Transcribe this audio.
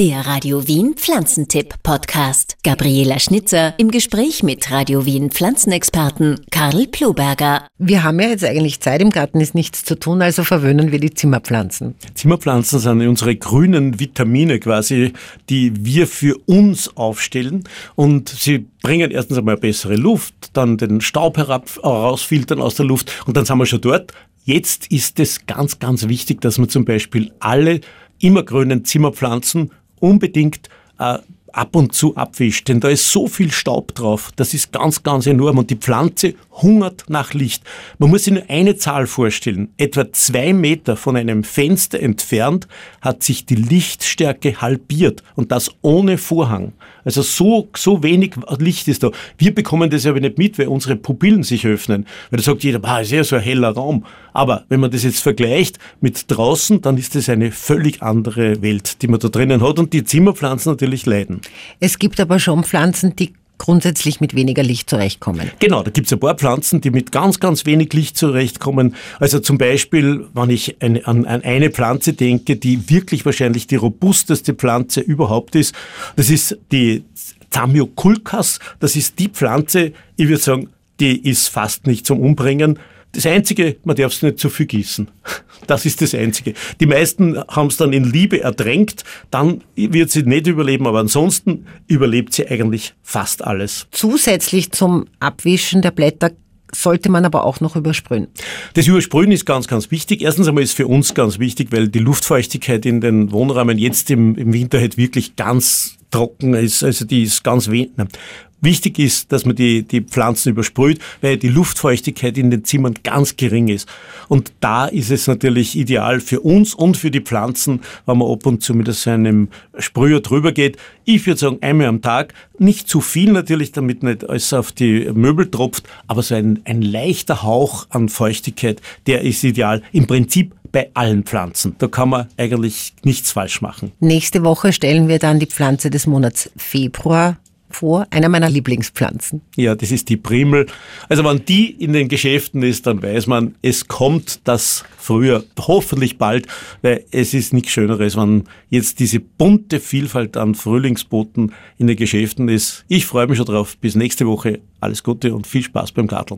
Der Radio Wien Pflanzentipp Podcast. Gabriela Schnitzer im Gespräch mit Radio Wien Pflanzenexperten Karl Ploberger. Wir haben ja jetzt eigentlich Zeit, im Garten ist nichts zu tun, also verwöhnen wir die Zimmerpflanzen. Zimmerpflanzen sind unsere grünen Vitamine quasi, die wir für uns aufstellen und sie bringen erstens einmal bessere Luft, dann den Staub herab, herausfiltern aus der Luft und dann sind wir schon dort. Jetzt ist es ganz, ganz wichtig, dass man zum Beispiel alle immergrünen Zimmerpflanzen unbedingt äh, ab und zu abwischt, denn da ist so viel Staub drauf, das ist ganz, ganz enorm und die Pflanze hungert nach Licht. Man muss sich nur eine Zahl vorstellen. Etwa zwei Meter von einem Fenster entfernt hat sich die Lichtstärke halbiert und das ohne Vorhang. Also so, so wenig Licht ist da. Wir bekommen das aber nicht mit, weil unsere Pupillen sich öffnen. Weil da sagt jeder, bah, ist ja so ein heller Raum. Aber wenn man das jetzt vergleicht mit draußen, dann ist das eine völlig andere Welt, die man da drinnen hat und die Zimmerpflanzen natürlich leiden. Es gibt aber schon Pflanzen, die grundsätzlich mit weniger Licht zurechtkommen. Genau, da gibt es ein paar Pflanzen, die mit ganz, ganz wenig Licht zurechtkommen. Also zum Beispiel, wenn ich eine, an, an eine Pflanze denke, die wirklich wahrscheinlich die robusteste Pflanze überhaupt ist, das ist die Zamioculcas. Das ist die Pflanze, ich würde sagen, die ist fast nicht zum Umbringen. Das Einzige, man darf es nicht zu viel gießen. Das ist das Einzige. Die meisten haben es dann in Liebe ertränkt, dann wird sie nicht überleben, aber ansonsten überlebt sie eigentlich fast alles. Zusätzlich zum Abwischen der Blätter sollte man aber auch noch übersprühen. Das Übersprühen ist ganz, ganz wichtig. Erstens einmal ist für uns ganz wichtig, weil die Luftfeuchtigkeit in den Wohnräumen jetzt im, im Winter halt wirklich ganz trocken ist, also die ist ganz wenig. Wichtig ist, dass man die, die Pflanzen übersprüht, weil die Luftfeuchtigkeit in den Zimmern ganz gering ist. Und da ist es natürlich ideal für uns und für die Pflanzen, wenn man ab und zu mit so einem Sprüher drüber geht. Ich würde sagen, einmal am Tag. Nicht zu viel natürlich, damit nicht alles auf die Möbel tropft, aber so ein, ein leichter Hauch an Feuchtigkeit, der ist ideal. Im Prinzip bei allen Pflanzen. Da kann man eigentlich nichts falsch machen. Nächste Woche stellen wir dann die Pflanze des Monats Februar vor, einer meiner Lieblingspflanzen. Ja, das ist die Primel. Also wenn die in den Geschäften ist, dann weiß man, es kommt das früher, hoffentlich bald, weil es ist nichts Schöneres, wenn jetzt diese bunte Vielfalt an Frühlingsboten in den Geschäften ist. Ich freue mich schon drauf. Bis nächste Woche. Alles Gute und viel Spaß beim Garteln.